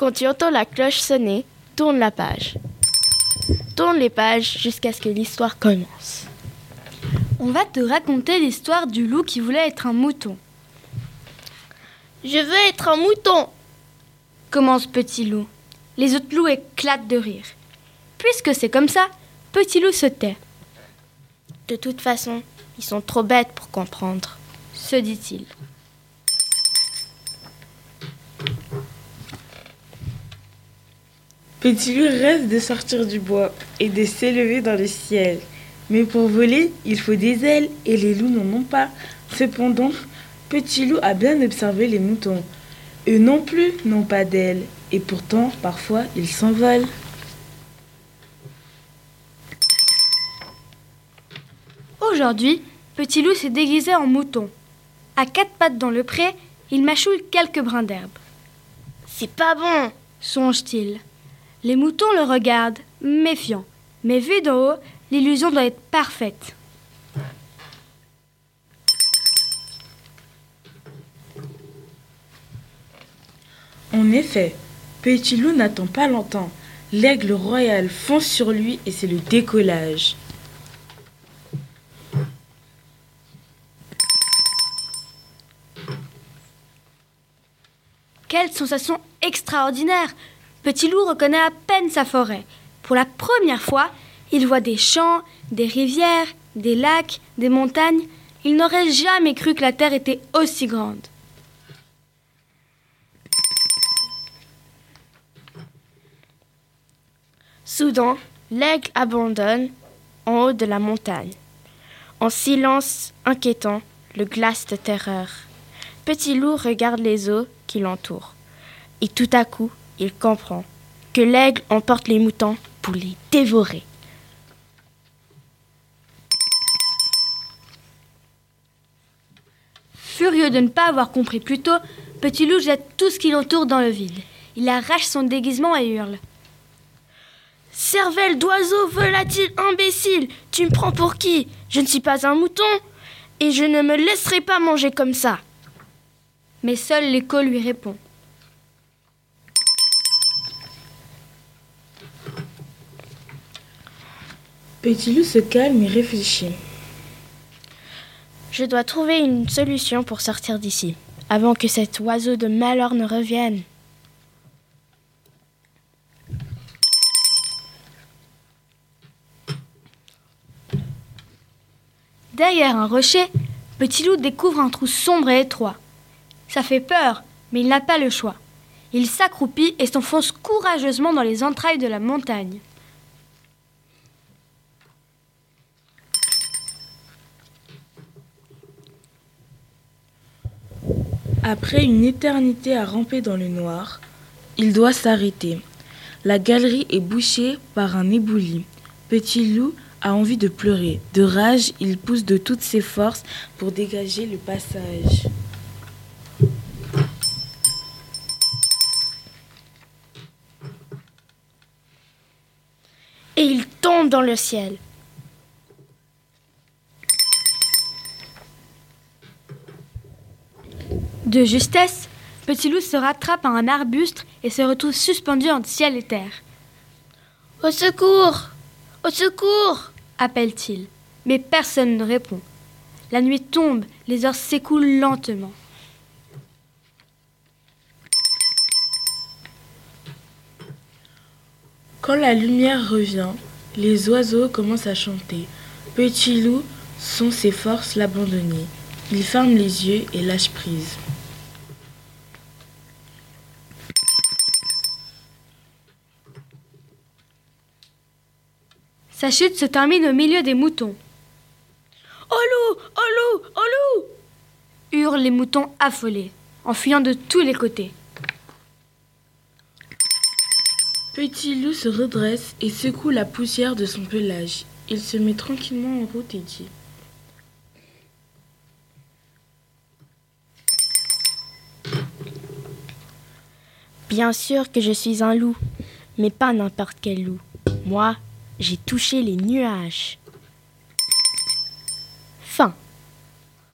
Quand tu entends la cloche sonner, tourne la page. Tourne les pages jusqu'à ce que l'histoire commence. On va te raconter l'histoire du loup qui voulait être un mouton. Je veux être un mouton commence Petit Loup. Les autres loups éclatent de rire. Puisque c'est comme ça, Petit Loup se tait. De toute façon, ils sont trop bêtes pour comprendre, se dit-il. Petit loup rêve de sortir du bois et de s'élever dans le ciel. Mais pour voler, il faut des ailes et les loups n'en ont pas. Cependant, Petit loup a bien observé les moutons. Eux non plus n'ont pas d'ailes et pourtant parfois ils s'envolent. Aujourd'hui, Petit loup s'est déguisé en mouton. À quatre pattes dans le pré, il mâchouille quelques brins d'herbe. C'est pas bon, songe-t-il. Les moutons le regardent, méfiants. Mais vu d'en haut, l'illusion doit être parfaite. En effet, Petit Loup n'attend pas longtemps. L'aigle royal fonce sur lui et c'est le décollage. Quelle sensation extraordinaire Petit loup reconnaît à peine sa forêt. Pour la première fois, il voit des champs, des rivières, des lacs, des montagnes. Il n'aurait jamais cru que la terre était aussi grande. Soudain, l'aigle abandonne en haut de la montagne. En silence inquiétant, le glace de terreur. Petit loup regarde les eaux qui l'entourent. Et tout à coup, il comprend que l'aigle emporte les moutons pour les dévorer. Furieux de ne pas avoir compris plus tôt, Petit Loup jette tout ce qui l'entoure dans le vide. Il arrache son déguisement et hurle. Cervelle d'oiseau volatile imbécile, tu me prends pour qui? Je ne suis pas un mouton et je ne me laisserai pas manger comme ça. Mais seul l'écho lui répond. Petit loup se calme et réfléchit. Je dois trouver une solution pour sortir d'ici, avant que cet oiseau de malheur ne revienne. Derrière un rocher, Petit Loup découvre un trou sombre et étroit. Ça fait peur, mais il n'a pas le choix. Il s'accroupit et s'enfonce courageusement dans les entrailles de la montagne. Après une éternité à ramper dans le noir, il doit s'arrêter. La galerie est bouchée par un éboulis. Petit loup a envie de pleurer. De rage, il pousse de toutes ses forces pour dégager le passage. Et il tombe dans le ciel. De justesse, Petit Loup se rattrape à un arbuste et se retrouve suspendu entre ciel et terre. Au secours Au secours appelle-t-il. Mais personne ne répond. La nuit tombe, les heures s'écoulent lentement. Quand la lumière revient, les oiseaux commencent à chanter. Petit loup sont ses forces l'abandonner. Il ferme les yeux et lâche prise. Sa chute se termine au milieu des moutons. Oh loup Oh loup Oh loup hurlent les moutons affolés, en fuyant de tous les côtés. Petit loup se redresse et secoue la poussière de son pelage. Il se met tranquillement en route et dit Bien sûr que je suis un loup, mais pas n'importe quel loup. Moi, j'ai touché les nuages.